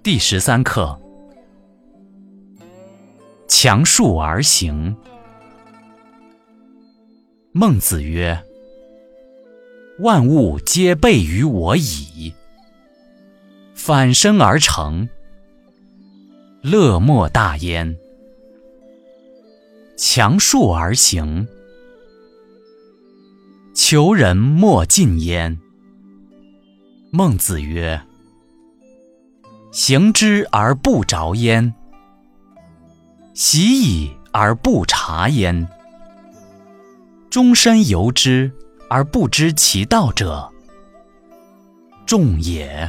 第十三课：强树而行。孟子曰：“万物皆备于我矣。反身而成，乐莫大焉。强树而行，求人莫近焉。”孟子曰。行之而不着焉，习矣而不察焉。终身由之而不知其道者，众也。